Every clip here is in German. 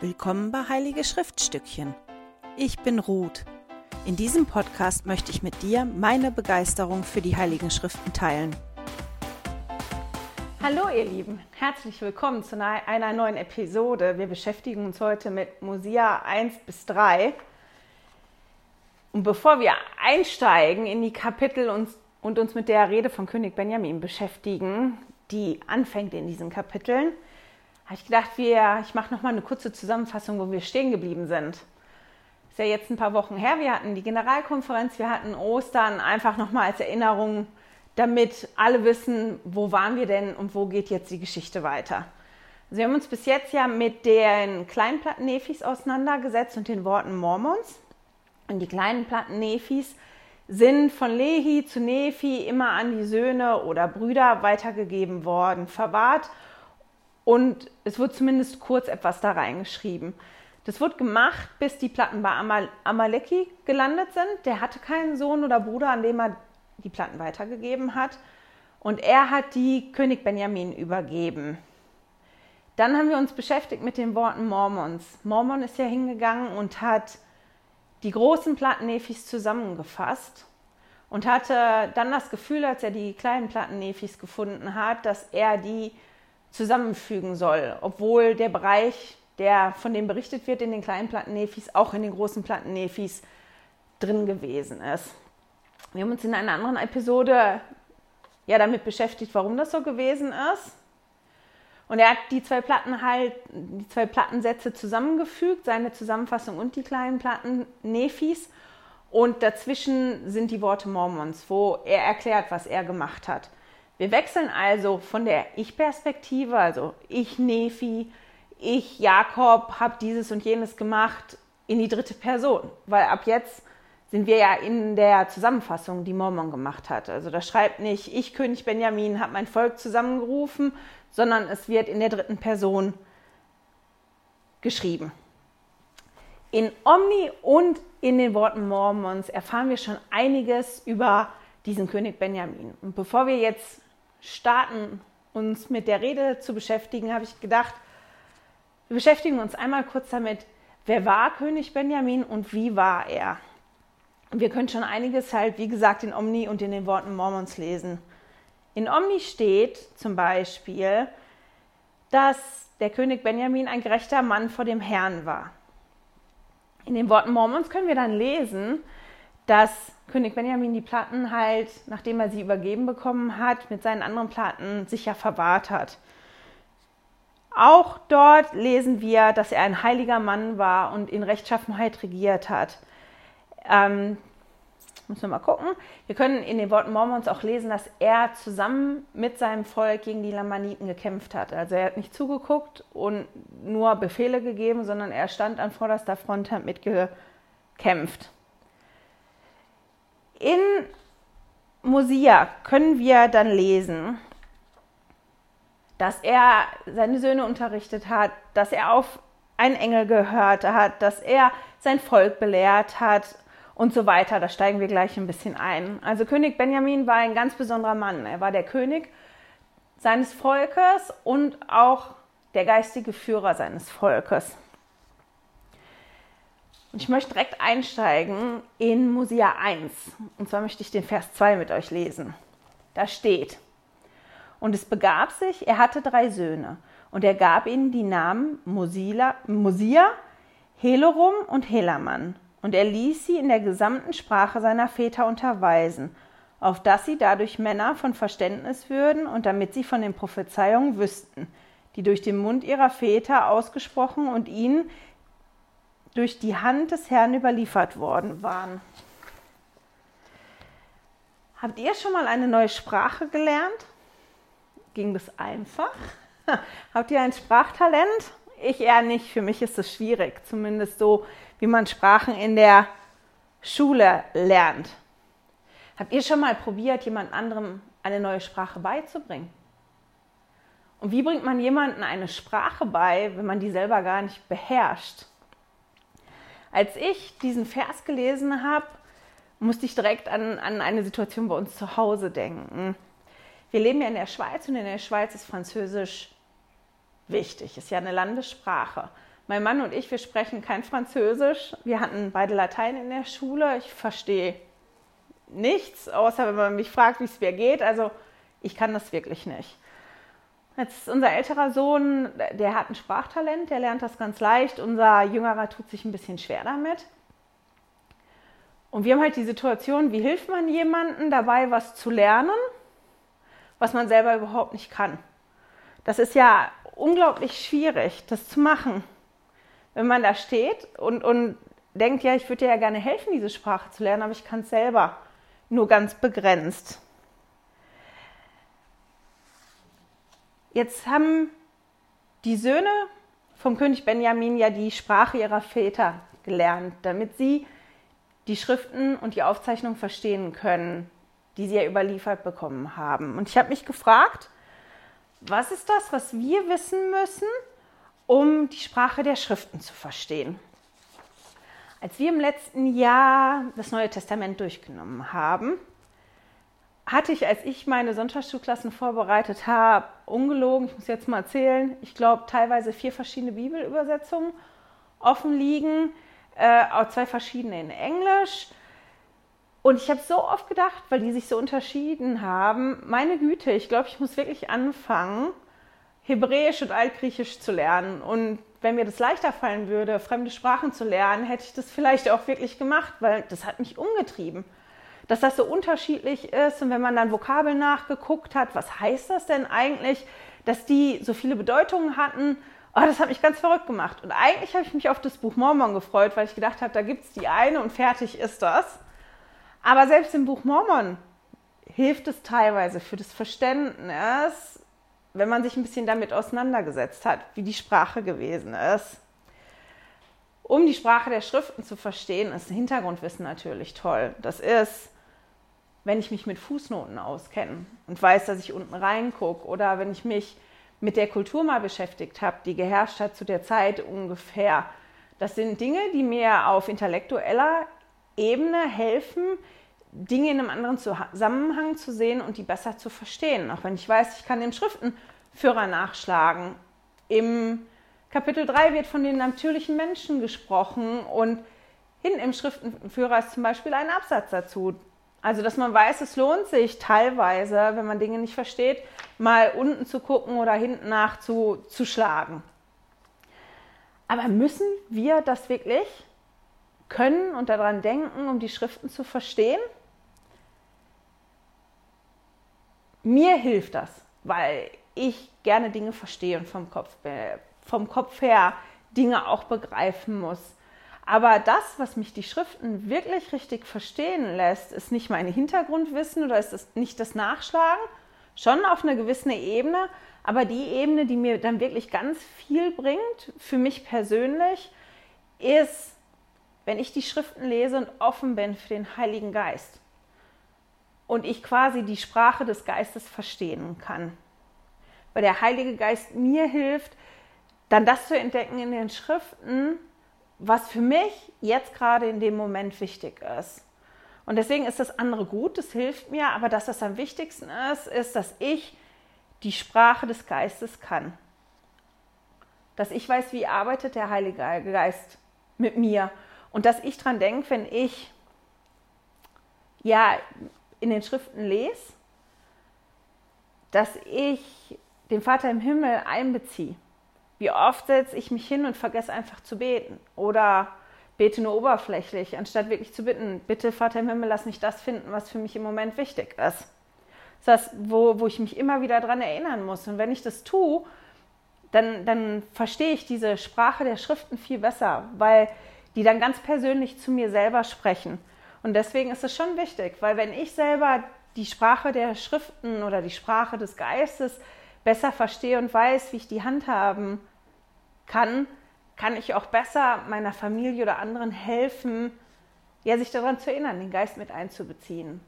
Willkommen bei Heilige Schriftstückchen. Ich bin Ruth. In diesem Podcast möchte ich mit dir meine Begeisterung für die Heiligen Schriften teilen. Hallo ihr Lieben, herzlich willkommen zu einer neuen Episode. Wir beschäftigen uns heute mit Mosia 1 bis 3. Und bevor wir einsteigen in die Kapitel und, uns mit der Rede von König Benjamin beschäftigen, die anfängt in diesen Kapiteln, habe ich gedacht, wir, ich mache noch mal eine kurze Zusammenfassung, wo wir stehen geblieben sind. Ist ja jetzt ein paar Wochen her. Wir hatten die Generalkonferenz, wir hatten Ostern, einfach noch mal als Erinnerung, damit alle wissen, wo waren wir denn und wo geht jetzt die Geschichte weiter. Also wir haben uns bis jetzt ja mit den kleinen Platten Nephis auseinandergesetzt und den Worten Mormons. Und die kleinen Platten Nephis sind von Lehi zu Nephi immer an die Söhne oder Brüder weitergegeben worden, verwahrt und es wird zumindest kurz etwas da reingeschrieben. Das wird gemacht, bis die Platten bei Amal Amaleki gelandet sind. Der hatte keinen Sohn oder Bruder, an dem er die Platten weitergegeben hat. Und er hat die König Benjamin übergeben. Dann haben wir uns beschäftigt mit den Worten Mormons. Mormon ist ja hingegangen und hat die großen Platten Nephis zusammengefasst und hatte dann das Gefühl, als er die kleinen Platten Nephis gefunden hat, dass er die zusammenfügen soll, obwohl der Bereich, der von dem berichtet wird in den kleinen Platten-Nephis, auch in den großen Platten-Nephis drin gewesen ist. Wir haben uns in einer anderen Episode ja damit beschäftigt, warum das so gewesen ist. Und er hat die zwei Platten halt, die zwei Plattensätze zusammengefügt, seine Zusammenfassung und die kleinen Platten Nephis. Und dazwischen sind die Worte Mormons, wo er erklärt, was er gemacht hat. Wir wechseln also von der Ich-Perspektive, also ich Nephi, ich Jakob habe dieses und jenes gemacht, in die dritte Person, weil ab jetzt sind wir ja in der Zusammenfassung, die Mormon gemacht hat. Also da schreibt nicht, ich König Benjamin habe mein Volk zusammengerufen, sondern es wird in der dritten Person geschrieben. In Omni und in den Worten Mormons erfahren wir schon einiges über diesen König Benjamin. Und bevor wir jetzt starten, uns mit der Rede zu beschäftigen, habe ich gedacht, wir beschäftigen uns einmal kurz damit, wer war König Benjamin und wie war er. Wir können schon einiges halt, wie gesagt, in Omni und in den Worten Mormons lesen. In Omni steht zum Beispiel, dass der König Benjamin ein gerechter Mann vor dem Herrn war. In den Worten Mormons können wir dann lesen, dass König Benjamin die Platten halt, nachdem er sie übergeben bekommen hat, mit seinen anderen Platten sicher verwahrt hat. Auch dort lesen wir, dass er ein heiliger Mann war und in Rechtschaffenheit regiert hat. Ähm, müssen wir mal gucken. Wir können in den Worten Mormons auch lesen, dass er zusammen mit seinem Volk gegen die Lamaniten gekämpft hat. Also er hat nicht zugeguckt und nur Befehle gegeben, sondern er stand an vorderster Front, hat mitgekämpft. In Mosia können wir dann lesen, dass er seine Söhne unterrichtet hat, dass er auf einen Engel gehört hat, dass er sein Volk belehrt hat und so weiter. Da steigen wir gleich ein bisschen ein. Also König Benjamin war ein ganz besonderer Mann. Er war der König seines Volkes und auch der geistige Führer seines Volkes. Und ich möchte direkt einsteigen in Mosia 1. Und zwar möchte ich den Vers 2 mit euch lesen. Da steht, und es begab sich, er hatte drei Söhne, und er gab ihnen die Namen Mosila, Mosia, Helorum und Helaman. Und er ließ sie in der gesamten Sprache seiner Väter unterweisen, auf dass sie dadurch Männer von Verständnis würden und damit sie von den Prophezeiungen wüssten, die durch den Mund ihrer Väter ausgesprochen und ihnen durch die Hand des Herrn überliefert worden waren. Habt ihr schon mal eine neue Sprache gelernt? Ging das einfach? Habt ihr ein Sprachtalent? Ich eher nicht. Für mich ist es schwierig, zumindest so, wie man Sprachen in der Schule lernt. Habt ihr schon mal probiert, jemand anderem eine neue Sprache beizubringen? Und wie bringt man jemandem eine Sprache bei, wenn man die selber gar nicht beherrscht? Als ich diesen Vers gelesen habe, musste ich direkt an, an eine Situation bei uns zu Hause denken. Wir leben ja in der Schweiz und in der Schweiz ist Französisch wichtig, ist ja eine Landessprache. Mein Mann und ich, wir sprechen kein Französisch. Wir hatten beide Latein in der Schule. Ich verstehe nichts, außer wenn man mich fragt, wie es mir geht. Also ich kann das wirklich nicht. Jetzt ist unser älterer Sohn, der hat ein Sprachtalent, der lernt das ganz leicht. Unser jüngerer tut sich ein bisschen schwer damit. Und wir haben halt die Situation, wie hilft man jemandem dabei, was zu lernen, was man selber überhaupt nicht kann. Das ist ja unglaublich schwierig, das zu machen. Wenn man da steht und, und denkt, ja, ich würde dir ja gerne helfen, diese Sprache zu lernen, aber ich kann es selber nur ganz begrenzt. Jetzt haben die Söhne vom König Benjamin ja die Sprache ihrer Väter gelernt, damit sie die Schriften und die Aufzeichnungen verstehen können, die sie ja überliefert bekommen haben. Und ich habe mich gefragt, was ist das, was wir wissen müssen, um die Sprache der Schriften zu verstehen? Als wir im letzten Jahr das Neue Testament durchgenommen haben, hatte ich, als ich meine Sonntagsschulklassen vorbereitet habe, ungelogen, ich muss jetzt mal erzählen, ich glaube teilweise vier verschiedene Bibelübersetzungen offen liegen, äh, auch zwei verschiedene in Englisch. Und ich habe so oft gedacht, weil die sich so unterschieden haben, meine Güte, ich glaube, ich muss wirklich anfangen, Hebräisch und Altgriechisch zu lernen. Und wenn mir das leichter fallen würde, fremde Sprachen zu lernen, hätte ich das vielleicht auch wirklich gemacht, weil das hat mich umgetrieben dass das so unterschiedlich ist. Und wenn man dann Vokabeln nachgeguckt hat, was heißt das denn eigentlich, dass die so viele Bedeutungen hatten, oh, das hat mich ganz verrückt gemacht. Und eigentlich habe ich mich auf das Buch Mormon gefreut, weil ich gedacht habe, da gibt es die eine und fertig ist das. Aber selbst im Buch Mormon hilft es teilweise für das Verständnis, wenn man sich ein bisschen damit auseinandergesetzt hat, wie die Sprache gewesen ist. Um die Sprache der Schriften zu verstehen, ist Hintergrundwissen natürlich toll. Das ist wenn ich mich mit Fußnoten auskenne und weiß, dass ich unten reingucke oder wenn ich mich mit der Kultur mal beschäftigt habe, die geherrscht hat zu der Zeit ungefähr. Das sind Dinge, die mir auf intellektueller Ebene helfen, Dinge in einem anderen Zusammenhang zu sehen und die besser zu verstehen. Auch wenn ich weiß, ich kann den Schriftenführer nachschlagen. Im Kapitel 3 wird von den natürlichen Menschen gesprochen und hinten im Schriftenführer ist zum Beispiel ein Absatz dazu. Also, dass man weiß, es lohnt sich teilweise, wenn man Dinge nicht versteht, mal unten zu gucken oder hinten nach zu, schlagen. Aber müssen wir das wirklich können und daran denken, um die Schriften zu verstehen? Mir hilft das, weil ich gerne Dinge verstehe und vom Kopf, vom Kopf her Dinge auch begreifen muss. Aber das, was mich die Schriften wirklich richtig verstehen lässt, ist nicht mein Hintergrundwissen oder ist es nicht das Nachschlagen, schon auf einer gewissen Ebene, aber die Ebene, die mir dann wirklich ganz viel bringt, für mich persönlich, ist, wenn ich die Schriften lese und offen bin für den Heiligen Geist und ich quasi die Sprache des Geistes verstehen kann. Weil der Heilige Geist mir hilft, dann das zu entdecken in den Schriften, was für mich jetzt gerade in dem Moment wichtig ist. Und deswegen ist das andere gut, das hilft mir, aber dass das am wichtigsten ist, ist, dass ich die Sprache des Geistes kann. Dass ich weiß, wie arbeitet der Heilige Geist mit mir und dass ich dran denke, wenn ich ja in den Schriften lese, dass ich den Vater im Himmel einbeziehe wie oft setze ich mich hin und vergesse einfach zu beten oder bete nur oberflächlich, anstatt wirklich zu bitten, bitte Vater im Himmel, lass mich das finden, was für mich im Moment wichtig ist. Das ist das, wo, wo ich mich immer wieder daran erinnern muss. Und wenn ich das tue, dann, dann verstehe ich diese Sprache der Schriften viel besser, weil die dann ganz persönlich zu mir selber sprechen. Und deswegen ist es schon wichtig, weil wenn ich selber die Sprache der Schriften oder die Sprache des Geistes besser verstehe und weiß, wie ich die handhaben kann, kann ich auch besser meiner Familie oder anderen helfen, ja, sich daran zu erinnern, den Geist mit einzubeziehen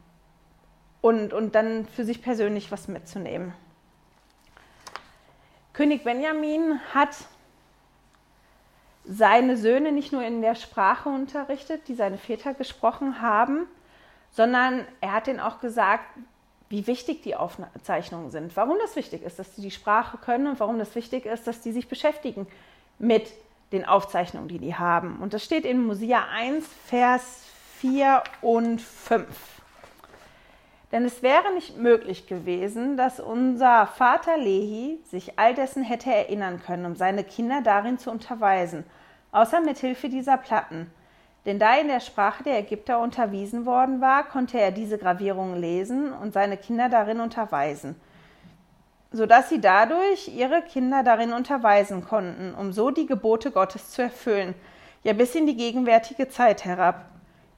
und, und dann für sich persönlich was mitzunehmen. König Benjamin hat seine Söhne nicht nur in der Sprache unterrichtet, die seine Väter gesprochen haben, sondern er hat ihnen auch gesagt, wie wichtig die Aufzeichnungen sind, warum das wichtig ist, dass sie die Sprache können und warum das wichtig ist, dass die sich beschäftigen mit den Aufzeichnungen, die die haben. Und das steht in Mosia 1, Vers 4 und 5. Denn es wäre nicht möglich gewesen, dass unser Vater Lehi sich all dessen hätte erinnern können, um seine Kinder darin zu unterweisen, außer mit Hilfe dieser Platten. Denn da in der Sprache der Ägypter unterwiesen worden war, konnte er diese Gravierungen lesen und seine Kinder darin unterweisen sodass sie dadurch ihre Kinder darin unterweisen konnten, um so die Gebote Gottes zu erfüllen, ja bis in die gegenwärtige Zeit herab.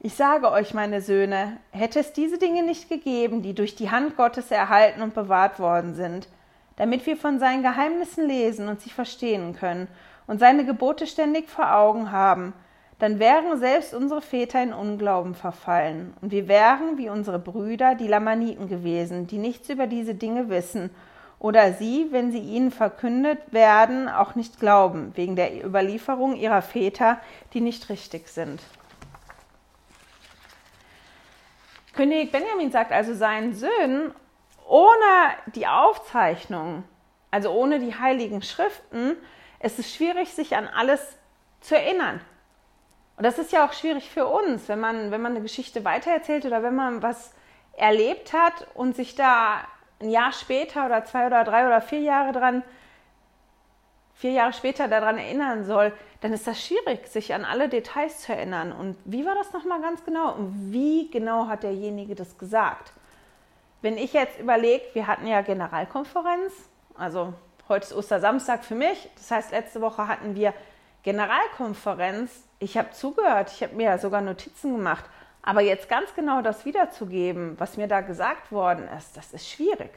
Ich sage euch, meine Söhne, hätte es diese Dinge nicht gegeben, die durch die Hand Gottes erhalten und bewahrt worden sind, damit wir von seinen Geheimnissen lesen und sie verstehen können und seine Gebote ständig vor Augen haben, dann wären selbst unsere Väter in Unglauben verfallen, und wir wären wie unsere Brüder, die Lamaniten gewesen, die nichts über diese Dinge wissen oder sie, wenn sie ihnen verkündet werden, auch nicht glauben, wegen der Überlieferung ihrer Väter, die nicht richtig sind. König Benjamin sagt also seinen Söhnen, ohne die Aufzeichnung, also ohne die heiligen Schriften, ist es schwierig, sich an alles zu erinnern. Und das ist ja auch schwierig für uns, wenn man, wenn man eine Geschichte weitererzählt oder wenn man was erlebt hat und sich da ein Jahr später oder zwei oder drei oder vier Jahre dran, vier Jahre später daran erinnern soll, dann ist das schwierig, sich an alle Details zu erinnern. Und wie war das nochmal ganz genau? Und wie genau hat derjenige das gesagt? Wenn ich jetzt überlege, wir hatten ja Generalkonferenz, also heute ist Ostersamstag für mich, das heißt, letzte Woche hatten wir Generalkonferenz. Ich habe zugehört, ich habe mir sogar Notizen gemacht. Aber jetzt ganz genau das wiederzugeben, was mir da gesagt worden ist, das ist schwierig.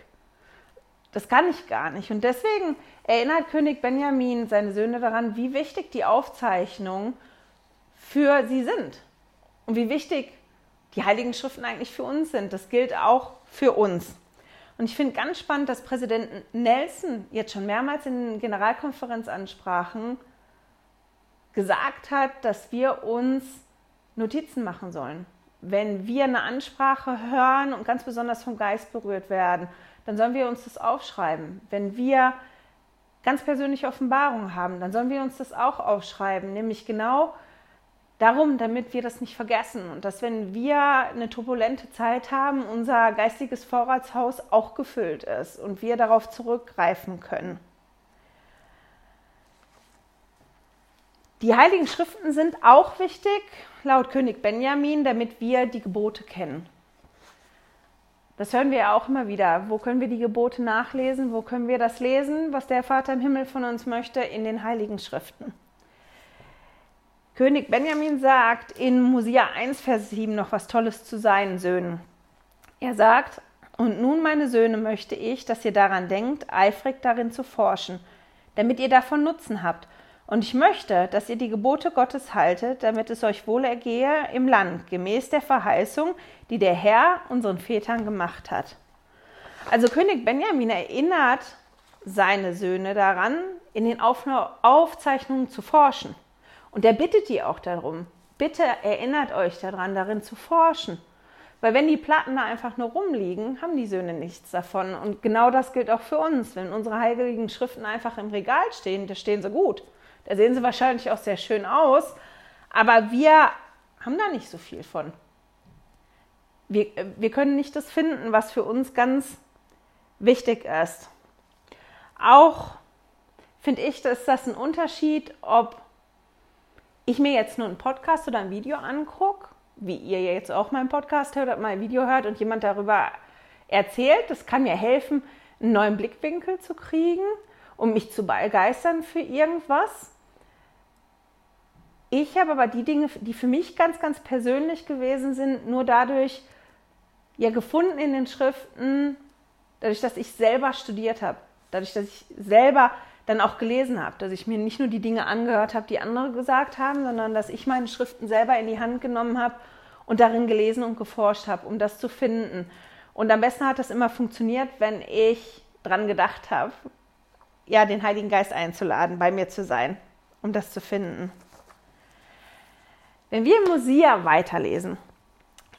Das kann ich gar nicht. Und deswegen erinnert König Benjamin seine Söhne daran, wie wichtig die Aufzeichnungen für sie sind. Und wie wichtig die Heiligen Schriften eigentlich für uns sind. Das gilt auch für uns. Und ich finde ganz spannend, dass Präsident Nelson jetzt schon mehrmals in Generalkonferenzansprachen gesagt hat, dass wir uns Notizen machen sollen wenn wir eine Ansprache hören und ganz besonders vom Geist berührt werden, dann sollen wir uns das aufschreiben. Wenn wir ganz persönliche Offenbarungen haben, dann sollen wir uns das auch aufschreiben, nämlich genau darum, damit wir das nicht vergessen und dass wenn wir eine turbulente Zeit haben, unser geistiges Vorratshaus auch gefüllt ist und wir darauf zurückgreifen können. Die Heiligen Schriften sind auch wichtig, laut König Benjamin, damit wir die Gebote kennen. Das hören wir ja auch immer wieder. Wo können wir die Gebote nachlesen? Wo können wir das lesen, was der Vater im Himmel von uns möchte? In den Heiligen Schriften. König Benjamin sagt in Mosia 1, Vers 7 noch was Tolles zu seinen Söhnen. Er sagt, und nun, meine Söhne, möchte ich, dass ihr daran denkt, eifrig darin zu forschen, damit ihr davon Nutzen habt und ich möchte, dass ihr die Gebote Gottes haltet, damit es euch wohl ergehe im Land, gemäß der Verheißung, die der Herr unseren Vätern gemacht hat. Also König Benjamin erinnert seine Söhne daran, in den Aufzeichnungen zu forschen. Und er bittet die auch darum, bitte erinnert euch daran, darin zu forschen. Weil wenn die Platten da einfach nur rumliegen, haben die Söhne nichts davon. Und genau das gilt auch für uns. Wenn unsere heiligen Schriften einfach im Regal stehen, da stehen sie gut. Da sehen sie wahrscheinlich auch sehr schön aus, aber wir haben da nicht so viel von. Wir, wir können nicht das finden, was für uns ganz wichtig ist. Auch finde ich, dass das ein Unterschied, ob ich mir jetzt nur einen Podcast oder ein Video angucke, wie ihr jetzt auch meinen Podcast hört oder mein Video hört und jemand darüber erzählt. Das kann mir helfen, einen neuen Blickwinkel zu kriegen, um mich zu begeistern für irgendwas. Ich habe aber die Dinge, die für mich ganz, ganz persönlich gewesen sind, nur dadurch ja gefunden in den Schriften, dadurch, dass ich selber studiert habe, dadurch, dass ich selber dann auch gelesen habe, dass ich mir nicht nur die Dinge angehört habe, die andere gesagt haben, sondern dass ich meine Schriften selber in die Hand genommen habe und darin gelesen und geforscht habe, um das zu finden. Und am besten hat das immer funktioniert, wenn ich dran gedacht habe, ja, den Heiligen Geist einzuladen, bei mir zu sein, um das zu finden. Wenn wir in Mosia weiterlesen,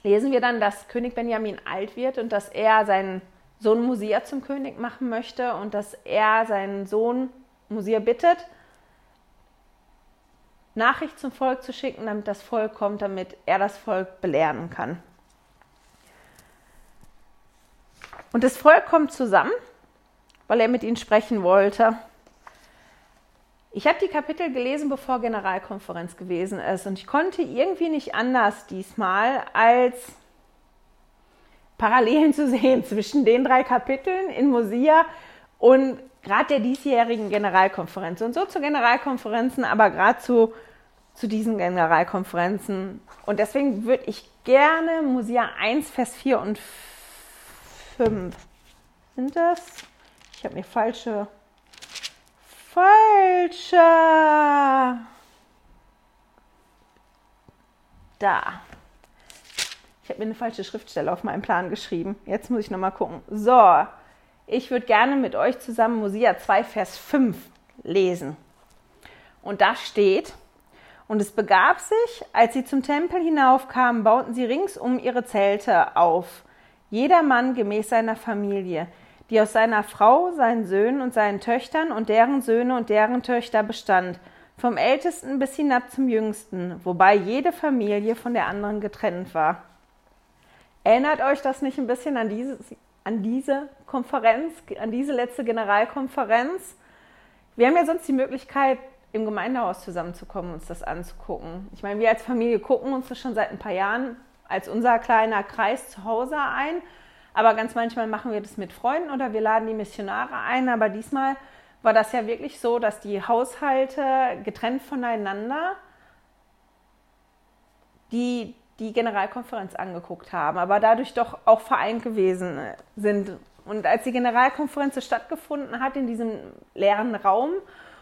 lesen wir dann, dass König Benjamin alt wird und dass er seinen Sohn Mosia zum König machen möchte und dass er seinen Sohn Mosia bittet, Nachricht zum Volk zu schicken, damit das Volk kommt, damit er das Volk belehren kann. Und das Volk kommt zusammen, weil er mit ihnen sprechen wollte. Ich habe die Kapitel gelesen, bevor Generalkonferenz gewesen ist. Und ich konnte irgendwie nicht anders diesmal, als Parallelen zu sehen zwischen den drei Kapiteln in Mosia und gerade der diesjährigen Generalkonferenz. Und so zu Generalkonferenzen, aber gerade zu, zu diesen Generalkonferenzen. Und deswegen würde ich gerne Mosia 1, Vers 4 und 5. Sind das? Ich habe mir falsche. Falsche. Da. Ich habe mir eine falsche Schriftstelle auf meinem Plan geschrieben. Jetzt muss ich nochmal gucken. So, ich würde gerne mit euch zusammen Mosia 2, Vers 5 lesen. Und da steht, und es begab sich, als sie zum Tempel hinaufkamen, bauten sie ringsum ihre Zelte auf jeder Mann gemäß seiner Familie, die aus seiner Frau, seinen Söhnen und seinen Töchtern und deren Söhne und deren Töchter bestand, vom ältesten bis hinab zum jüngsten, wobei jede Familie von der anderen getrennt war. Erinnert euch das nicht ein bisschen an diese, an diese Konferenz, an diese letzte Generalkonferenz? Wir haben ja sonst die Möglichkeit, im Gemeindehaus zusammenzukommen und uns das anzugucken. Ich meine, wir als Familie gucken uns das schon seit ein paar Jahren als unser kleiner Kreis zu Hause ein. Aber ganz manchmal machen wir das mit Freunden oder wir laden die Missionare ein. Aber diesmal war das ja wirklich so, dass die Haushalte getrennt voneinander die, die Generalkonferenz angeguckt haben, aber dadurch doch auch vereint gewesen sind. Und als die Generalkonferenz stattgefunden hat in diesem leeren Raum,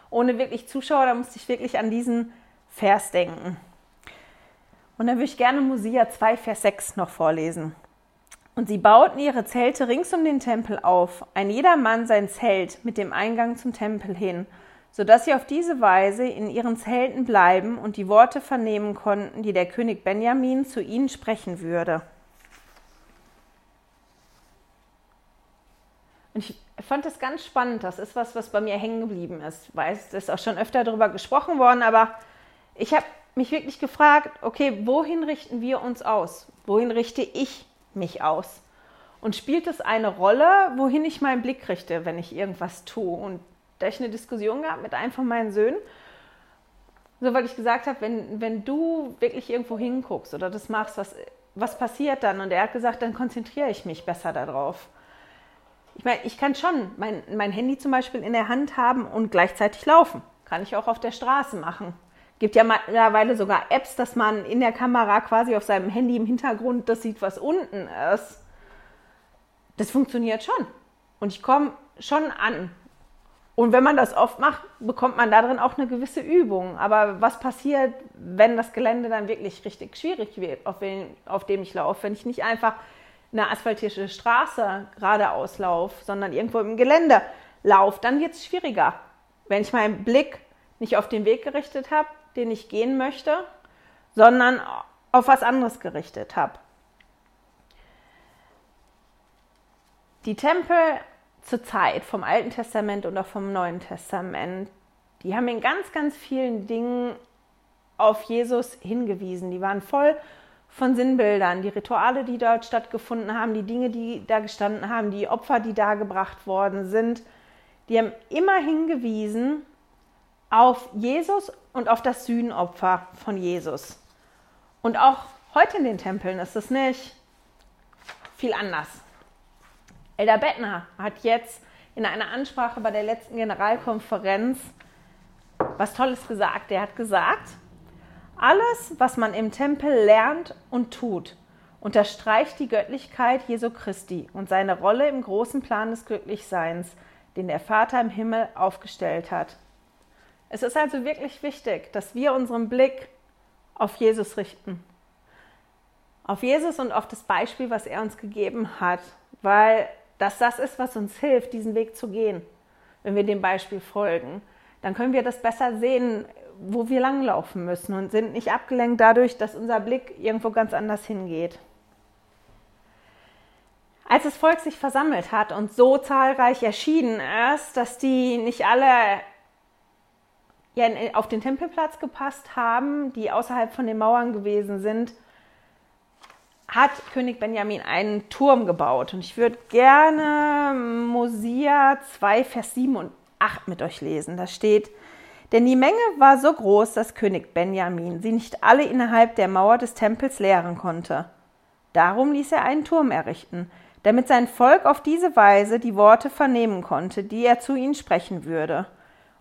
ohne wirklich Zuschauer, da musste ich wirklich an diesen Vers denken. Und dann würde ich gerne Mosia 2, Vers 6 noch vorlesen. Und sie bauten ihre Zelte rings um den Tempel auf, ein jeder Mann sein Zelt mit dem Eingang zum Tempel hin, so dass sie auf diese Weise in ihren Zelten bleiben und die Worte vernehmen konnten, die der König Benjamin zu ihnen sprechen würde. Und ich fand das ganz spannend. Das ist was, was bei mir hängen geblieben ist. Ich weiß, es ist auch schon öfter darüber gesprochen worden, aber ich habe mich wirklich gefragt, okay, wohin richten wir uns aus? Wohin richte ich mich aus? Und spielt es eine Rolle, wohin ich meinen Blick richte, wenn ich irgendwas tue? Und da ich eine Diskussion gehabt mit einem von meinen Söhnen, so weil ich gesagt habe, wenn, wenn du wirklich irgendwo hinguckst oder das machst, was, was passiert dann? Und er hat gesagt, dann konzentriere ich mich besser darauf. Ich meine, ich kann schon mein, mein Handy zum Beispiel in der Hand haben und gleichzeitig laufen. Kann ich auch auf der Straße machen gibt ja mittlerweile sogar Apps, dass man in der Kamera quasi auf seinem Handy im Hintergrund das sieht, was unten ist. Das funktioniert schon. Und ich komme schon an. Und wenn man das oft macht, bekommt man darin auch eine gewisse Übung. Aber was passiert, wenn das Gelände dann wirklich richtig schwierig wird, auf, den, auf dem ich laufe? Wenn ich nicht einfach eine asphaltierte Straße geradeaus laufe, sondern irgendwo im Gelände laufe, dann wird es schwieriger. Wenn ich meinen Blick nicht auf den Weg gerichtet habe, den ich gehen möchte, sondern auf was anderes gerichtet habe. Die Tempel zur Zeit vom Alten Testament und auch vom Neuen Testament, die haben in ganz, ganz vielen Dingen auf Jesus hingewiesen. Die waren voll von Sinnbildern, die Rituale, die dort stattgefunden haben, die Dinge, die da gestanden haben, die Opfer, die da gebracht worden sind, die haben immer hingewiesen auf Jesus und auf das Sühnopfer von Jesus. Und auch heute in den Tempeln ist es nicht viel anders. Elder Bettner hat jetzt in einer Ansprache bei der letzten Generalkonferenz was Tolles gesagt. Er hat gesagt, alles, was man im Tempel lernt und tut, unterstreicht die Göttlichkeit Jesu Christi und seine Rolle im großen Plan des Glücklichseins, den der Vater im Himmel aufgestellt hat. Es ist also wirklich wichtig, dass wir unseren Blick auf Jesus richten. Auf Jesus und auf das Beispiel, was er uns gegeben hat, weil das das ist, was uns hilft, diesen Weg zu gehen. Wenn wir dem Beispiel folgen, dann können wir das besser sehen, wo wir langlaufen müssen und sind nicht abgelenkt dadurch, dass unser Blick irgendwo ganz anders hingeht. Als das Volk sich versammelt hat und so zahlreich erschienen ist, dass die nicht alle ja, auf den Tempelplatz gepasst haben, die außerhalb von den Mauern gewesen sind, hat König Benjamin einen Turm gebaut. Und ich würde gerne Mosia 2, Vers 7 und 8 mit euch lesen. Da steht, denn die Menge war so groß, dass König Benjamin sie nicht alle innerhalb der Mauer des Tempels lehren konnte. Darum ließ er einen Turm errichten, damit sein Volk auf diese Weise die Worte vernehmen konnte, die er zu ihnen sprechen würde.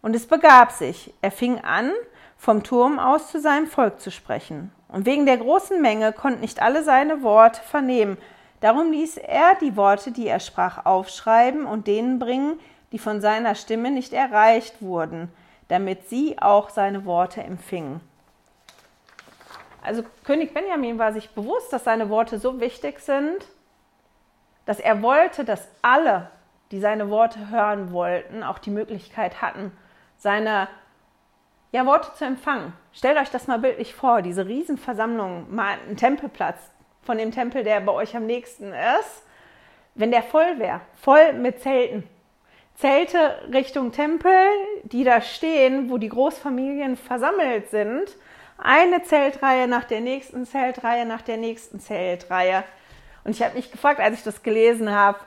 Und es begab sich, er fing an, vom Turm aus zu seinem Volk zu sprechen. Und wegen der großen Menge konnten nicht alle seine Worte vernehmen. Darum ließ er die Worte, die er sprach, aufschreiben und denen bringen, die von seiner Stimme nicht erreicht wurden, damit sie auch seine Worte empfingen. Also König Benjamin war sich bewusst, dass seine Worte so wichtig sind, dass er wollte, dass alle, die seine Worte hören wollten, auch die Möglichkeit hatten, seine ja, Worte zu empfangen. Stellt euch das mal bildlich vor, diese Riesenversammlung, mal ein Tempelplatz von dem Tempel, der bei euch am nächsten ist, wenn der voll wäre, voll mit Zelten. Zelte Richtung Tempel, die da stehen, wo die Großfamilien versammelt sind. Eine Zeltreihe nach der nächsten Zeltreihe nach der nächsten Zeltreihe. Und ich habe mich gefragt, als ich das gelesen habe,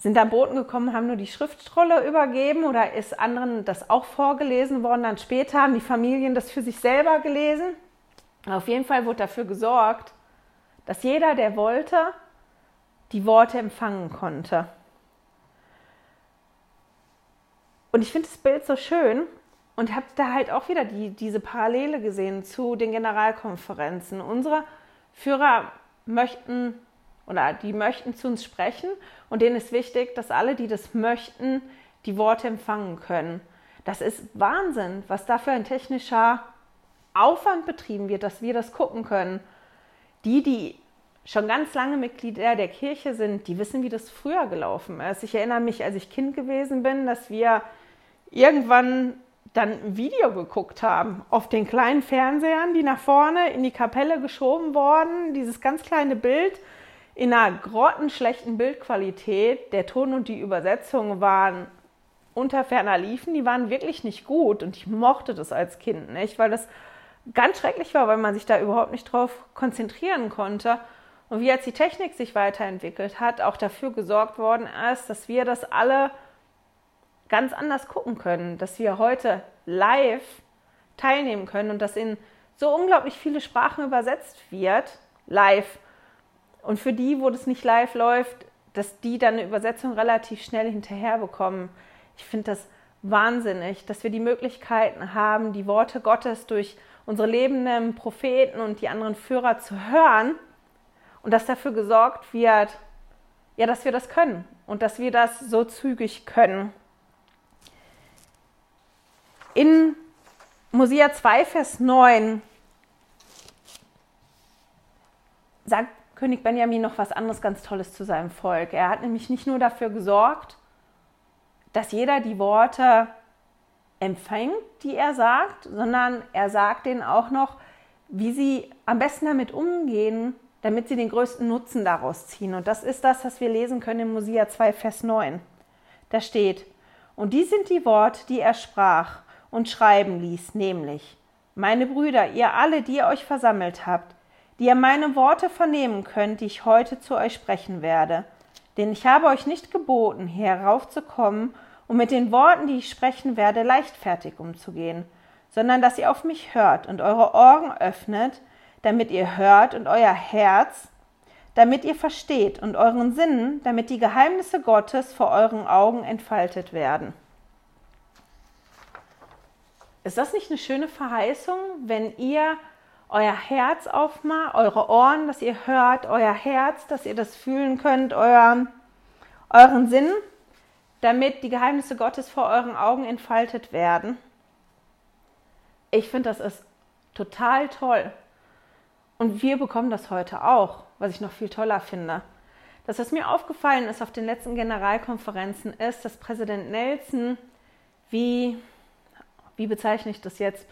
sind da Boten gekommen, haben nur die Schriftrolle übergeben oder ist anderen das auch vorgelesen worden? Dann später haben die Familien das für sich selber gelesen. Auf jeden Fall wurde dafür gesorgt, dass jeder, der wollte, die Worte empfangen konnte. Und ich finde das Bild so schön und habe da halt auch wieder die, diese Parallele gesehen zu den Generalkonferenzen. Unsere Führer möchten oder die möchten zu uns sprechen und denen ist wichtig, dass alle, die das möchten, die Worte empfangen können. Das ist Wahnsinn, was da für ein technischer Aufwand betrieben wird, dass wir das gucken können. Die, die schon ganz lange Mitglieder der Kirche sind, die wissen, wie das früher gelaufen ist. Ich erinnere mich, als ich Kind gewesen bin, dass wir irgendwann dann ein Video geguckt haben auf den kleinen Fernsehern, die nach vorne in die Kapelle geschoben wurden. Dieses ganz kleine Bild in einer grottenschlechten Bildqualität. Der Ton und die Übersetzung waren unter ferner Liefen. Die waren wirklich nicht gut und ich mochte das als Kind nicht, weil das ganz schrecklich war, weil man sich da überhaupt nicht drauf konzentrieren konnte. Und wie jetzt die Technik sich weiterentwickelt hat, auch dafür gesorgt worden ist, dass wir das alle ganz anders gucken können, dass wir heute live teilnehmen können und dass in so unglaublich viele Sprachen übersetzt wird, live. Und für die, wo das nicht live läuft, dass die dann eine Übersetzung relativ schnell hinterher bekommen. Ich finde das wahnsinnig, dass wir die Möglichkeiten haben, die Worte Gottes durch unsere lebenden Propheten und die anderen Führer zu hören und dass dafür gesorgt wird, ja, dass wir das können und dass wir das so zügig können. In Mosia 2, Vers 9 sagt König Benjamin noch was anderes ganz Tolles zu seinem Volk. Er hat nämlich nicht nur dafür gesorgt, dass jeder die Worte empfängt, die er sagt, sondern er sagt denen auch noch, wie sie am besten damit umgehen, damit sie den größten Nutzen daraus ziehen. Und das ist das, was wir lesen können in Mosia 2, Vers 9. Da steht, und die sind die Worte, die er sprach und schreiben ließ, nämlich, meine Brüder, ihr alle, die ihr euch versammelt habt, die ihr meine Worte vernehmen könnt, die ich heute zu euch sprechen werde. Denn ich habe euch nicht geboten, heraufzukommen, um mit den Worten, die ich sprechen werde, leichtfertig umzugehen, sondern dass ihr auf mich hört und eure Ohren öffnet, damit ihr hört und euer Herz, damit ihr versteht und euren Sinnen, damit die Geheimnisse Gottes vor euren Augen entfaltet werden. Ist das nicht eine schöne Verheißung, wenn ihr euer Herz aufmacht, eure Ohren, dass ihr hört, euer Herz, dass ihr das fühlen könnt, euer, euren Sinn, damit die Geheimnisse Gottes vor euren Augen entfaltet werden? Ich finde, das ist total toll. Und wir bekommen das heute auch, was ich noch viel toller finde. Das, was mir aufgefallen ist auf den letzten Generalkonferenzen, ist, dass Präsident Nelson wie wie bezeichne ich das jetzt?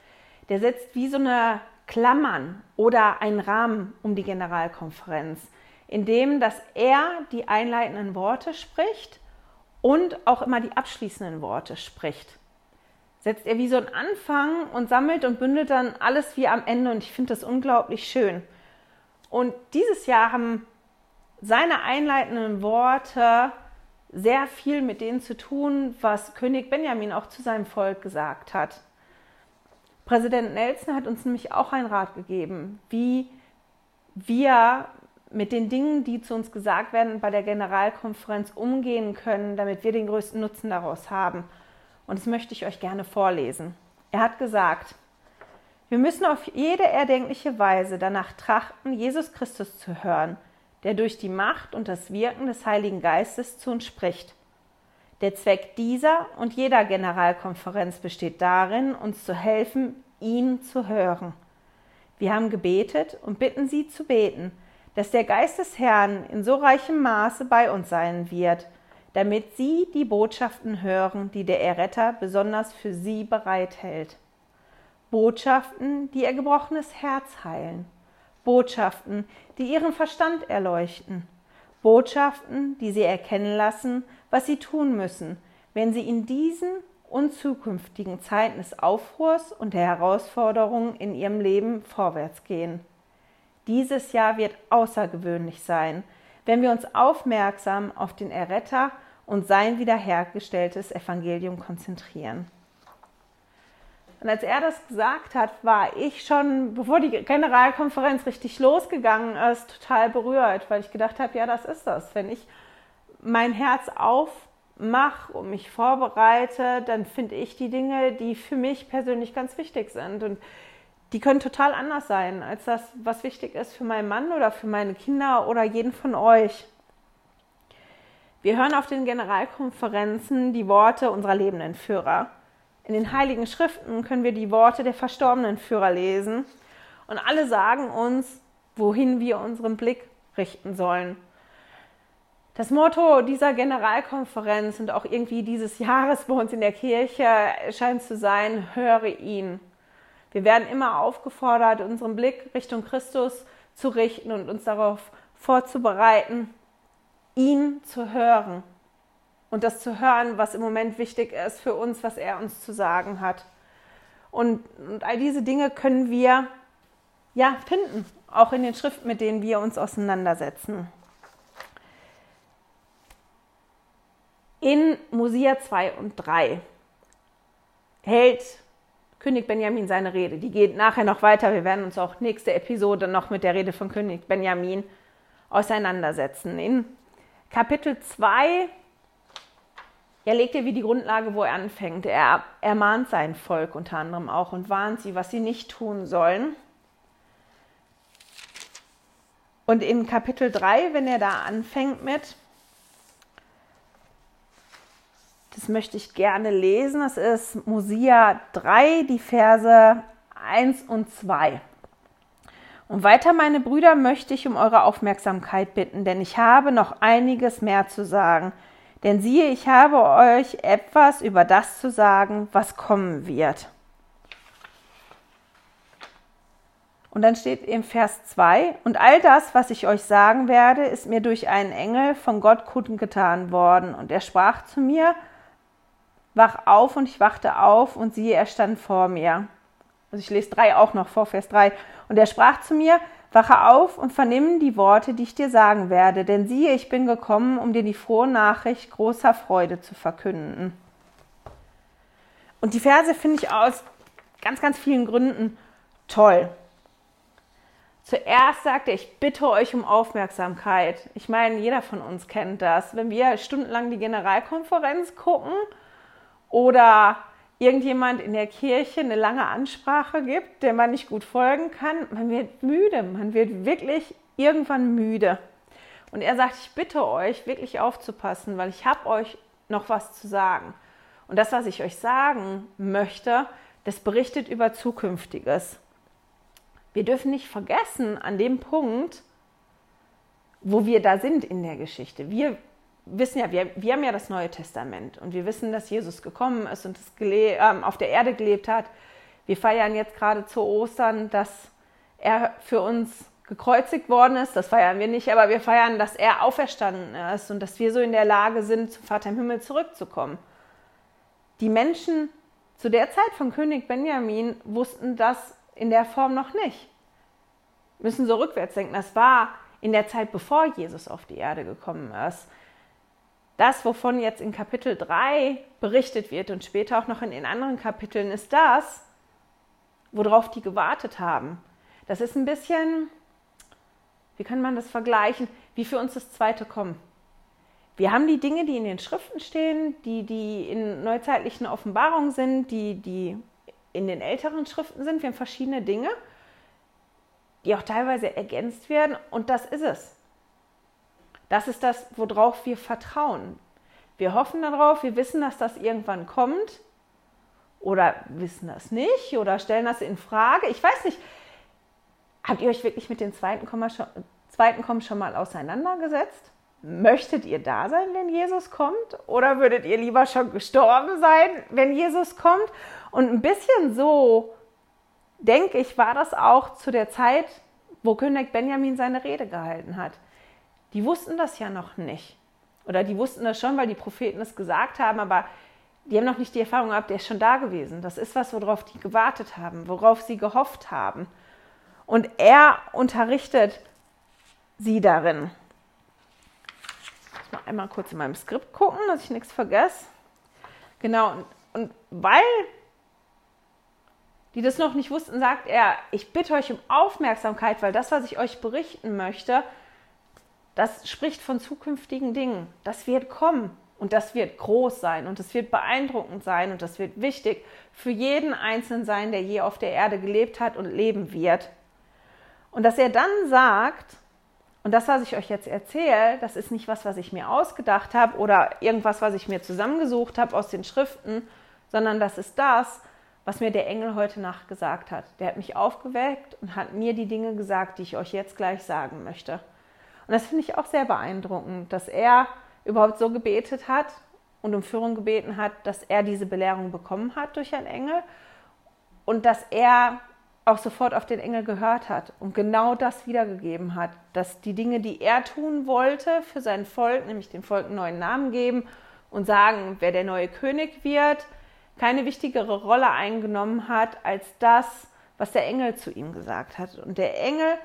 Der setzt wie so eine Klammern oder einen Rahmen um die Generalkonferenz, indem dass er die einleitenden Worte spricht und auch immer die abschließenden Worte spricht. setzt er wie so einen Anfang und sammelt und bündelt dann alles wie am Ende und ich finde das unglaublich schön. Und dieses Jahr haben seine einleitenden Worte sehr viel mit denen zu tun, was König Benjamin auch zu seinem Volk gesagt hat. Präsident Nelson hat uns nämlich auch einen Rat gegeben, wie wir mit den Dingen, die zu uns gesagt werden, bei der Generalkonferenz umgehen können, damit wir den größten Nutzen daraus haben. Und das möchte ich euch gerne vorlesen. Er hat gesagt, wir müssen auf jede erdenkliche Weise danach trachten, Jesus Christus zu hören, der durch die Macht und das Wirken des Heiligen Geistes zu uns spricht. Der Zweck dieser und jeder Generalkonferenz besteht darin, uns zu helfen, ihn zu hören. Wir haben gebetet und bitten Sie zu beten, dass der Geist des Herrn in so reichem Maße bei uns sein wird, damit Sie die Botschaften hören, die der Erretter besonders für Sie bereithält. Botschaften, die Ihr gebrochenes Herz heilen. Botschaften, die Ihren Verstand erleuchten. Botschaften, die Sie erkennen lassen, was Sie tun müssen, wenn Sie in diesen und zukünftigen Zeiten des Aufruhrs und der Herausforderungen in Ihrem Leben vorwärts gehen. Dieses Jahr wird außergewöhnlich sein, wenn wir uns aufmerksam auf den Erretter und sein wiederhergestelltes Evangelium konzentrieren. Und als er das gesagt hat, war ich schon, bevor die Generalkonferenz richtig losgegangen ist, total berührt, weil ich gedacht habe, ja, das ist das. Wenn ich mein Herz aufmache und mich vorbereite, dann finde ich die Dinge, die für mich persönlich ganz wichtig sind. Und die können total anders sein als das, was wichtig ist für meinen Mann oder für meine Kinder oder jeden von euch. Wir hören auf den Generalkonferenzen die Worte unserer lebenden Führer. In den Heiligen Schriften können wir die Worte der verstorbenen Führer lesen und alle sagen uns, wohin wir unseren Blick richten sollen. Das Motto dieser Generalkonferenz und auch irgendwie dieses Jahres bei uns in der Kirche scheint zu sein, höre ihn. Wir werden immer aufgefordert, unseren Blick Richtung Christus zu richten und uns darauf vorzubereiten, ihn zu hören und das zu hören, was im Moment wichtig ist für uns, was er uns zu sagen hat. Und, und all diese Dinge können wir ja finden, auch in den Schriften, mit denen wir uns auseinandersetzen. In Mosia 2 und 3 hält König Benjamin seine Rede. Die geht nachher noch weiter. Wir werden uns auch nächste Episode noch mit der Rede von König Benjamin auseinandersetzen. In Kapitel 2 er legt ihr wie die Grundlage, wo er anfängt. Er ermahnt sein Volk unter anderem auch und warnt sie, was sie nicht tun sollen. Und in Kapitel 3, wenn er da anfängt mit, das möchte ich gerne lesen, das ist Mosia 3, die Verse 1 und 2. Und weiter, meine Brüder, möchte ich um eure Aufmerksamkeit bitten, denn ich habe noch einiges mehr zu sagen. Denn siehe, ich habe euch etwas über das zu sagen, was kommen wird. Und dann steht im Vers 2, und all das, was ich euch sagen werde, ist mir durch einen Engel von Gott kundgetan worden. Und er sprach zu mir, wach auf, und ich wachte auf, und siehe, er stand vor mir. Also ich lese 3 auch noch vor, Vers 3. Und er sprach zu mir, Wache auf und vernimm die Worte, die ich dir sagen werde, denn siehe, ich bin gekommen, um dir die frohe Nachricht großer Freude zu verkünden. Und die Verse finde ich aus ganz, ganz vielen Gründen toll. Zuerst sagt er, ich bitte euch um Aufmerksamkeit. Ich meine, jeder von uns kennt das. Wenn wir stundenlang die Generalkonferenz gucken oder irgendjemand in der Kirche eine lange Ansprache gibt, der man nicht gut folgen kann, man wird müde, man wird wirklich irgendwann müde. Und er sagt, ich bitte euch wirklich aufzupassen, weil ich habe euch noch was zu sagen. Und das, was ich euch sagen möchte, das berichtet über Zukünftiges. Wir dürfen nicht vergessen, an dem Punkt, wo wir da sind in der Geschichte. Wir wissen ja, wir, wir haben ja das Neue Testament und wir wissen, dass Jesus gekommen ist und ähm, auf der Erde gelebt hat. Wir feiern jetzt gerade zu Ostern, dass er für uns gekreuzigt worden ist. Das feiern wir nicht, aber wir feiern, dass er auferstanden ist und dass wir so in der Lage sind, zum Vater im Himmel zurückzukommen. Die Menschen zu der Zeit von König Benjamin wussten das in der Form noch nicht. Müssen so rückwärts denken. Das war in der Zeit, bevor Jesus auf die Erde gekommen ist. Das, wovon jetzt in Kapitel 3 berichtet wird und später auch noch in den anderen Kapiteln, ist das, worauf die gewartet haben. Das ist ein bisschen, wie kann man das vergleichen, wie für uns das zweite Kommen. Wir haben die Dinge, die in den Schriften stehen, die, die in neuzeitlichen Offenbarungen sind, die, die in den älteren Schriften sind. Wir haben verschiedene Dinge, die auch teilweise ergänzt werden. Und das ist es. Das ist das, worauf wir vertrauen. Wir hoffen darauf, wir wissen, dass das irgendwann kommt oder wissen das nicht oder stellen das in Frage. Ich weiß nicht, habt ihr euch wirklich mit dem zweiten Komma schon, zweiten Kommen schon mal auseinandergesetzt? Möchtet ihr da sein, wenn Jesus kommt? Oder würdet ihr lieber schon gestorben sein, wenn Jesus kommt? Und ein bisschen so, denke ich, war das auch zu der Zeit, wo König Benjamin seine Rede gehalten hat. Die wussten das ja noch nicht. Oder die wussten das schon, weil die Propheten es gesagt haben, aber die haben noch nicht die Erfahrung gehabt, der ist schon da gewesen. Das ist was, worauf die gewartet haben, worauf sie gehofft haben. Und er unterrichtet sie darin. Ich muss mal einmal kurz in meinem Skript gucken, dass ich nichts vergesse. Genau, und, und weil die das noch nicht wussten, sagt er, ich bitte euch um Aufmerksamkeit, weil das, was ich euch berichten möchte, das spricht von zukünftigen Dingen. Das wird kommen und das wird groß sein und das wird beeindruckend sein und das wird wichtig für jeden Einzelnen sein, der je auf der Erde gelebt hat und leben wird. Und dass er dann sagt, und das, was ich euch jetzt erzähle, das ist nicht was, was ich mir ausgedacht habe oder irgendwas, was ich mir zusammengesucht habe aus den Schriften, sondern das ist das, was mir der Engel heute Nacht gesagt hat. Der hat mich aufgeweckt und hat mir die Dinge gesagt, die ich euch jetzt gleich sagen möchte. Und das finde ich auch sehr beeindruckend, dass er überhaupt so gebetet hat und um Führung gebeten hat, dass er diese Belehrung bekommen hat durch einen Engel und dass er auch sofort auf den Engel gehört hat und genau das wiedergegeben hat, dass die Dinge, die er tun wollte für sein Volk, nämlich dem Volk einen neuen Namen geben und sagen, wer der neue König wird, keine wichtigere Rolle eingenommen hat als das, was der Engel zu ihm gesagt hat. Und der Engel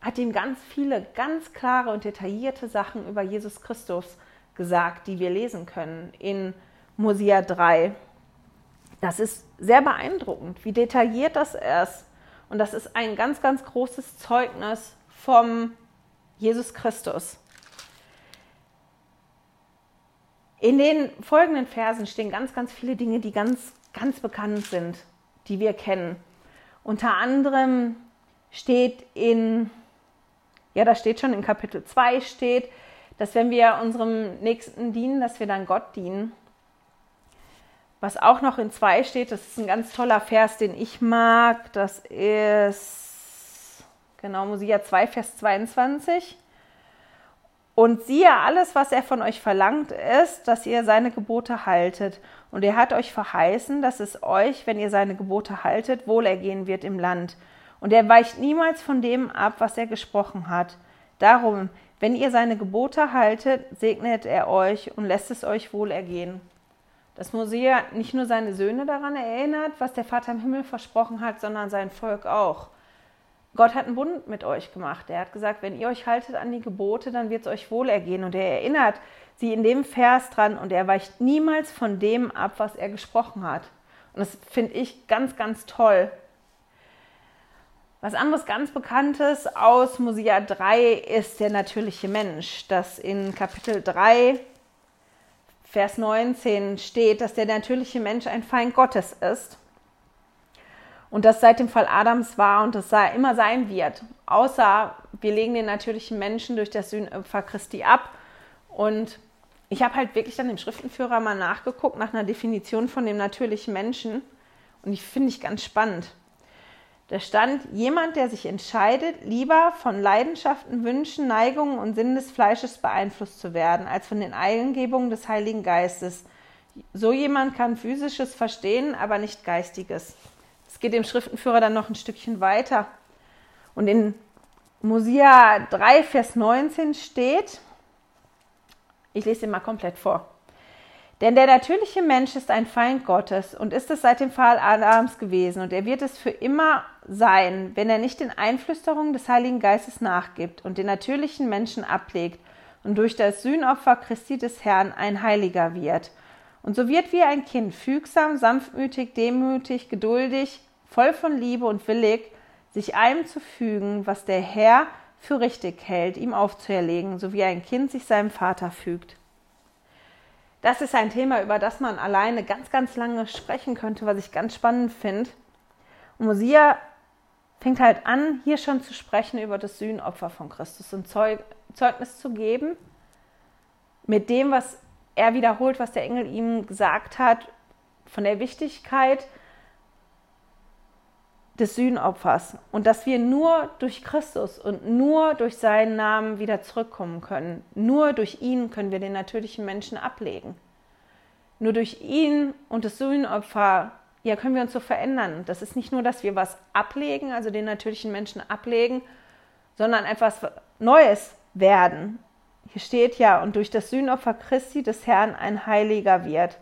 hat ihm ganz viele, ganz klare und detaillierte Sachen über Jesus Christus gesagt, die wir lesen können in Mosia 3. Das ist sehr beeindruckend, wie detailliert das ist. Und das ist ein ganz, ganz großes Zeugnis vom Jesus Christus. In den folgenden Versen stehen ganz, ganz viele Dinge, die ganz, ganz bekannt sind, die wir kennen. Unter anderem steht in ja, da steht schon in Kapitel 2 steht, dass wenn wir unserem Nächsten dienen, dass wir dann Gott dienen. Was auch noch in 2 steht, das ist ein ganz toller Vers, den ich mag, das ist genau Mosia 2, Vers 22. Und siehe, alles, was er von euch verlangt, ist, dass ihr seine Gebote haltet. Und er hat euch verheißen, dass es euch, wenn ihr seine Gebote haltet, wohlergehen wird im Land. Und er weicht niemals von dem ab, was er gesprochen hat. Darum, wenn ihr seine Gebote haltet, segnet er euch und lässt es euch wohl ergehen. Dass Mosea nicht nur seine Söhne daran erinnert, was der Vater im Himmel versprochen hat, sondern sein Volk auch. Gott hat einen Bund mit euch gemacht. Er hat gesagt, wenn ihr euch haltet an die Gebote, dann wird es euch wohl ergehen. Und er erinnert sie in dem Vers dran und er weicht niemals von dem ab, was er gesprochen hat. Und das finde ich ganz, ganz toll, was anderes ganz Bekanntes aus Mosia 3 ist der natürliche Mensch, das in Kapitel 3, Vers 19 steht, dass der natürliche Mensch ein Feind Gottes ist und das seit dem Fall Adams war und das immer sein wird. Außer wir legen den natürlichen Menschen durch das Sühnopfer Christi ab. Und ich habe halt wirklich dann im Schriftenführer mal nachgeguckt nach einer Definition von dem natürlichen Menschen und ich finde ich ganz spannend. Da stand jemand, der sich entscheidet, lieber von Leidenschaften, Wünschen, Neigungen und Sinn des Fleisches beeinflusst zu werden, als von den Eingebungen des Heiligen Geistes. So jemand kann physisches verstehen, aber nicht geistiges. Es geht dem Schriftenführer dann noch ein Stückchen weiter. Und in Mosia 3, Vers 19 steht, ich lese ihn mal komplett vor. Denn der natürliche Mensch ist ein Feind Gottes und ist es seit dem Fall Adams gewesen und er wird es für immer sein, wenn er nicht den Einflüsterungen des Heiligen Geistes nachgibt und den natürlichen Menschen ablegt und durch das Sühnopfer Christi des Herrn ein Heiliger wird. Und so wird wie ein Kind fügsam, sanftmütig, demütig, geduldig, voll von Liebe und willig, sich allem zu fügen, was der Herr für richtig hält, ihm aufzuerlegen, so wie ein Kind sich seinem Vater fügt. Das ist ein Thema, über das man alleine ganz, ganz lange sprechen könnte, was ich ganz spannend finde. Und Mosia fängt halt an, hier schon zu sprechen über das Sühnopfer von Christus und Zeugnis zu geben mit dem, was er wiederholt, was der Engel ihm gesagt hat, von der Wichtigkeit des Sühnopfers und dass wir nur durch Christus und nur durch seinen Namen wieder zurückkommen können. Nur durch ihn können wir den natürlichen Menschen ablegen. Nur durch ihn und das Sühnopfer ja, können wir uns so verändern. Das ist nicht nur, dass wir was ablegen, also den natürlichen Menschen ablegen, sondern etwas Neues werden. Hier steht ja, und durch das Sühnopfer Christi des Herrn ein Heiliger wird.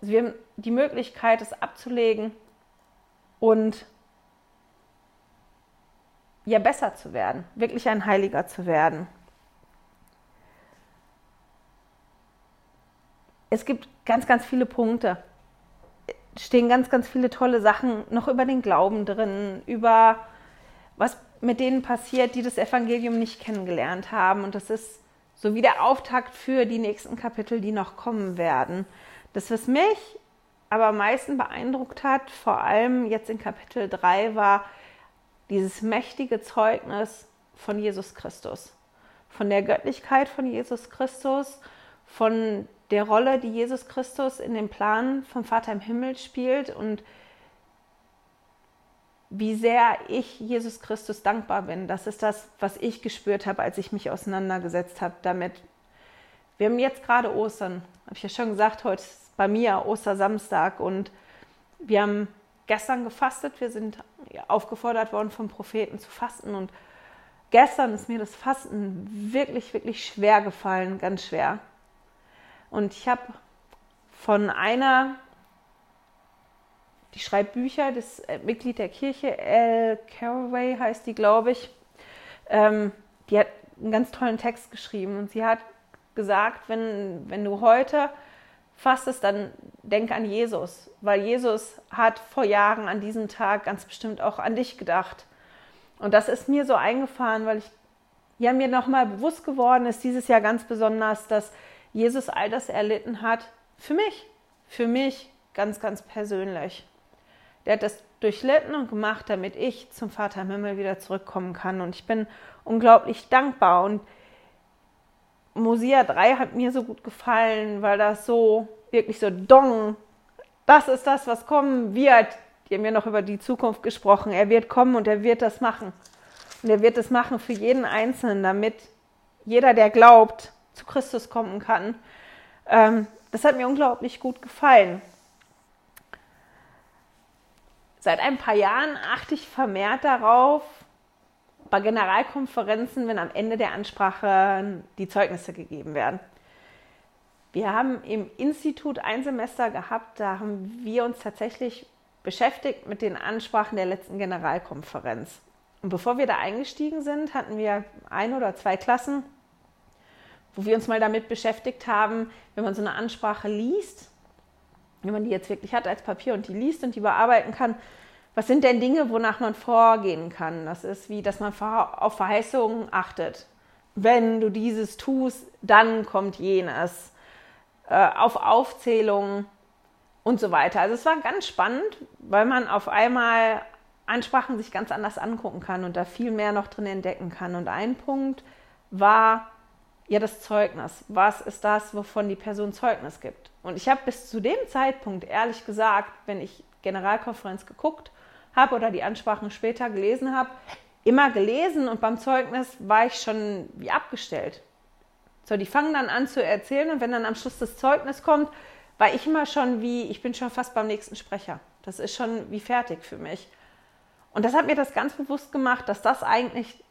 Also wir haben die Möglichkeit, es abzulegen und ja besser zu werden, wirklich ein Heiliger zu werden. Es gibt ganz, ganz viele Punkte. Stehen ganz, ganz viele tolle Sachen noch über den Glauben drin, über was mit denen passiert, die das Evangelium nicht kennengelernt haben. Und das ist so wie der Auftakt für die nächsten Kapitel, die noch kommen werden. Das, was mich aber am meisten beeindruckt hat, vor allem jetzt in Kapitel 3, war dieses mächtige Zeugnis von Jesus Christus, von der Göttlichkeit von Jesus Christus, von der Rolle, die Jesus Christus in dem Plan vom Vater im Himmel spielt und wie sehr ich Jesus Christus dankbar bin. Das ist das, was ich gespürt habe, als ich mich auseinandergesetzt habe damit. Wir haben jetzt gerade Ostern, habe ich ja schon gesagt, heute ist bei mir Ostersamstag und wir haben gestern gefastet. Wir sind aufgefordert worden vom Propheten zu fasten und gestern ist mir das Fasten wirklich, wirklich schwer gefallen, ganz schwer. Und ich habe von einer, die schreibt Bücher, das äh, Mitglied der Kirche, Elle Caraway heißt die, glaube ich, ähm, die hat einen ganz tollen Text geschrieben und sie hat gesagt, wenn, wenn du heute fastest, dann denk an Jesus, weil Jesus hat vor Jahren an diesem Tag ganz bestimmt auch an dich gedacht. Und das ist mir so eingefahren, weil ich ja mir nochmal bewusst geworden ist, dieses Jahr ganz besonders, dass Jesus all das erlitten hat für mich, für mich ganz, ganz persönlich. Der hat das durchlitten und gemacht, damit ich zum Vater im Himmel wieder zurückkommen kann. Und ich bin unglaublich dankbar. Und Mosia 3 hat mir so gut gefallen, weil das so wirklich so Dong, das ist das, was kommen wird. Die haben ja noch über die Zukunft gesprochen. Er wird kommen und er wird das machen. Und er wird es machen für jeden Einzelnen, damit jeder, der glaubt, zu Christus kommen kann. Ähm, das hat mir unglaublich gut gefallen. Seit ein paar Jahren achte ich vermehrt darauf, bei Generalkonferenzen, wenn am Ende der Ansprache die Zeugnisse gegeben werden. Wir haben im Institut ein Semester gehabt, da haben wir uns tatsächlich beschäftigt mit den Ansprachen der letzten Generalkonferenz. Und bevor wir da eingestiegen sind, hatten wir ein oder zwei Klassen, wo wir uns mal damit beschäftigt haben, wenn man so eine Ansprache liest, wenn man die jetzt wirklich hat als Papier und die liest und die bearbeiten kann, was sind denn Dinge, wonach man vorgehen kann? Das ist wie, dass man auf Verheißungen achtet. Wenn du dieses tust, dann kommt jenes. Äh, auf Aufzählungen und so weiter. Also es war ganz spannend, weil man auf einmal Ansprachen sich ganz anders angucken kann und da viel mehr noch drin entdecken kann. Und ein Punkt war ja das Zeugnis. Was ist das, wovon die Person Zeugnis gibt? Und ich habe bis zu dem Zeitpunkt, ehrlich gesagt, wenn ich Generalkonferenz geguckt habe oder die Ansprachen später gelesen habe, immer gelesen und beim Zeugnis war ich schon wie abgestellt. So, die fangen dann an zu erzählen und wenn dann am Schluss das Zeugnis kommt, war ich immer schon wie, ich bin schon fast beim nächsten Sprecher. Das ist schon wie fertig für mich. Und das hat mir das ganz bewusst gemacht, dass das eigentlich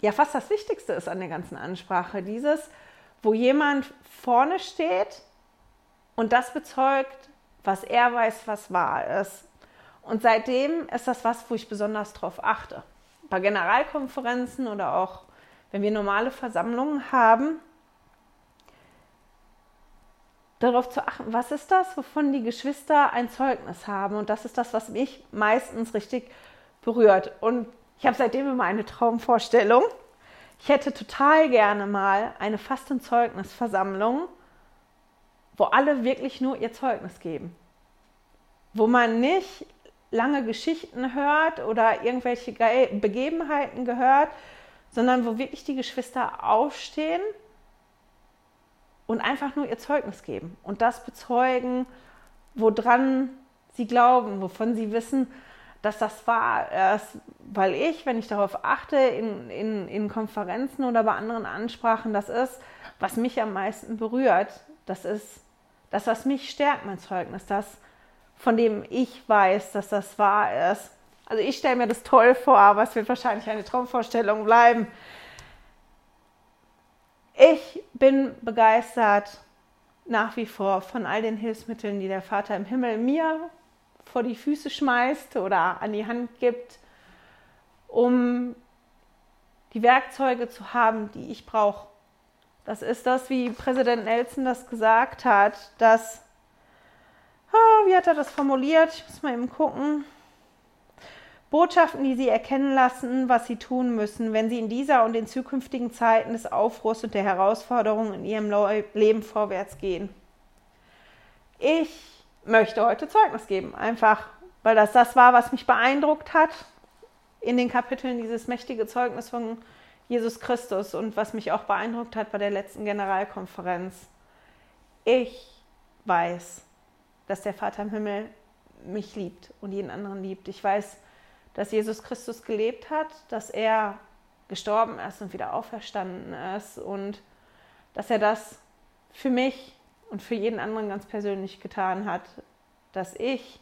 ja fast das Wichtigste ist an der ganzen Ansprache. Dieses, wo jemand vorne steht und das bezeugt, was er weiß, was wahr ist. Und seitdem ist das was, wo ich besonders drauf achte. Bei Generalkonferenzen oder auch wenn wir normale Versammlungen haben, darauf zu achten, was ist das, wovon die Geschwister ein Zeugnis haben. Und das ist das, was mich meistens richtig berührt. Und ich habe seitdem immer eine Traumvorstellung. Ich hätte total gerne mal eine Fastenzeugnisversammlung, wo alle wirklich nur ihr Zeugnis geben. Wo man nicht lange Geschichten hört oder irgendwelche Begebenheiten gehört, sondern wo wirklich die Geschwister aufstehen und einfach nur ihr Zeugnis geben und das bezeugen, woran sie glauben, wovon sie wissen, dass das wahr ist. Weil ich, wenn ich darauf achte, in, in, in Konferenzen oder bei anderen Ansprachen, das ist, was mich am meisten berührt. Das ist das, was mich stärkt, mein Zeugnis. Das, von dem ich weiß, dass das wahr ist. Also ich stelle mir das toll vor, aber es wird wahrscheinlich eine Traumvorstellung bleiben. Ich bin begeistert nach wie vor von all den Hilfsmitteln, die der Vater im Himmel mir vor die Füße schmeißt oder an die Hand gibt, um die Werkzeuge zu haben, die ich brauche. Das ist das, wie Präsident Nelson das gesagt hat, dass, oh, wie hat er das formuliert? Ich muss mal eben gucken. Botschaften, die sie erkennen lassen, was sie tun müssen, wenn sie in dieser und in zukünftigen Zeiten des Aufruhrs und der Herausforderungen in ihrem Leben vorwärts gehen. Ich möchte heute Zeugnis geben, einfach weil das das war, was mich beeindruckt hat in den Kapiteln dieses mächtige Zeugnis von Jesus Christus und was mich auch beeindruckt hat bei der letzten Generalkonferenz. Ich weiß, dass der Vater im Himmel mich liebt und jeden anderen liebt. Ich weiß, dass Jesus Christus gelebt hat, dass er gestorben ist und wieder auferstanden ist und dass er das für mich und für jeden anderen ganz persönlich getan hat, dass ich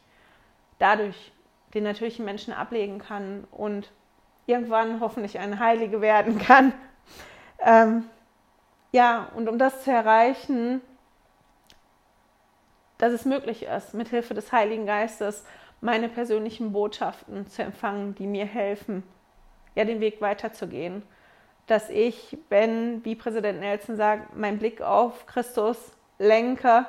dadurch den natürlichen Menschen ablegen kann und irgendwann hoffentlich eine Heilige werden kann. Ähm, ja, und um das zu erreichen, dass es möglich ist, mit Hilfe des Heiligen Geistes meine persönlichen Botschaften zu empfangen, die mir helfen, ja, den Weg weiterzugehen. Dass ich, wenn, wie Präsident Nelson sagt, meinen Blick auf Christus lenke,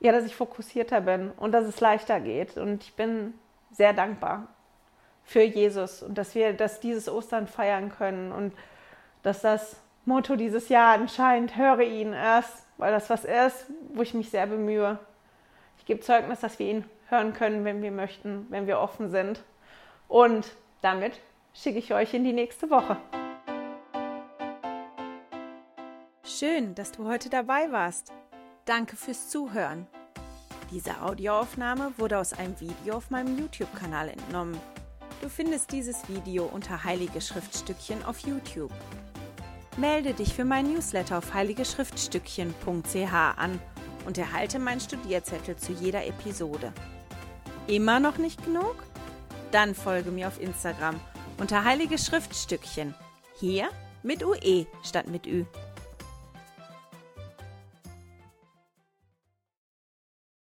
ja, dass ich fokussierter bin und dass es leichter geht. Und ich bin sehr dankbar für Jesus und dass wir dass dieses Ostern feiern können und dass das Motto dieses Jahr anscheinend höre ihn erst, weil das was ist, wo ich mich sehr bemühe. Gebe Zeugnis, dass wir ihn hören können, wenn wir möchten, wenn wir offen sind. Und damit schicke ich euch in die nächste Woche. Schön, dass du heute dabei warst. Danke fürs Zuhören. Diese Audioaufnahme wurde aus einem Video auf meinem YouTube-Kanal entnommen. Du findest dieses Video unter Heilige Schriftstückchen auf YouTube. Melde dich für mein Newsletter auf heiligeschriftstückchen.ch an und erhalte meinen Studierzettel zu jeder Episode. Immer noch nicht genug? Dann folge mir auf Instagram unter Heilige Schriftstückchen. Hier mit UE statt mit Ü.